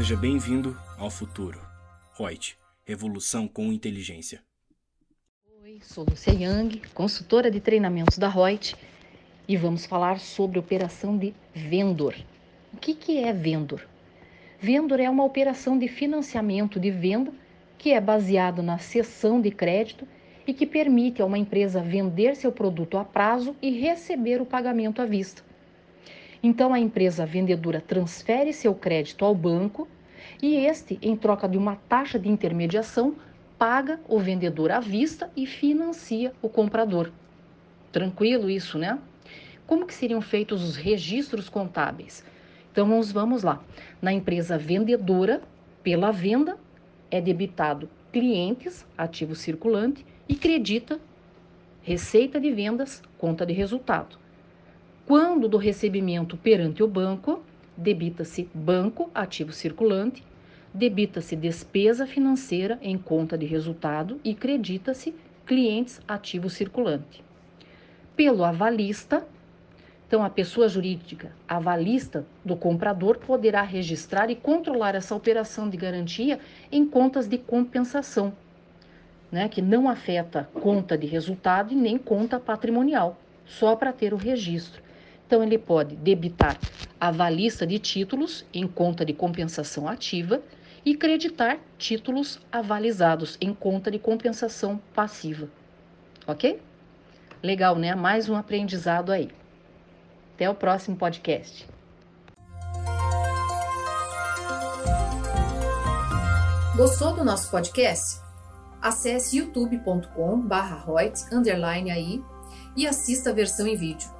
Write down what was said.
Seja bem-vindo ao futuro. Reut, revolução com inteligência. Oi, sou Lucia Yang, consultora de treinamentos da Reut, e vamos falar sobre operação de vendor. O que, que é vendor? Vendor é uma operação de financiamento de venda que é baseado na cessão de crédito e que permite a uma empresa vender seu produto a prazo e receber o pagamento à vista. Então, a empresa vendedora transfere seu crédito ao banco e este, em troca de uma taxa de intermediação, paga o vendedor à vista e financia o comprador. Tranquilo isso, né? Como que seriam feitos os registros contábeis? Então, vamos lá. Na empresa vendedora, pela venda, é debitado clientes, ativo circulante, e credita receita de vendas, conta de resultado. Quando do recebimento perante o banco, debita-se banco, ativo circulante, debita-se despesa financeira em conta de resultado e credita-se clientes, ativo circulante. Pelo avalista, então a pessoa jurídica avalista do comprador poderá registrar e controlar essa operação de garantia em contas de compensação, né, que não afeta conta de resultado e nem conta patrimonial, só para ter o registro. Então, ele pode debitar a valista de títulos em conta de compensação ativa e creditar títulos avalizados em conta de compensação passiva. Ok? Legal, né? Mais um aprendizado aí. Até o próximo podcast. Gostou do nosso podcast? Acesse youtube.com/royts_aí e assista a versão em vídeo.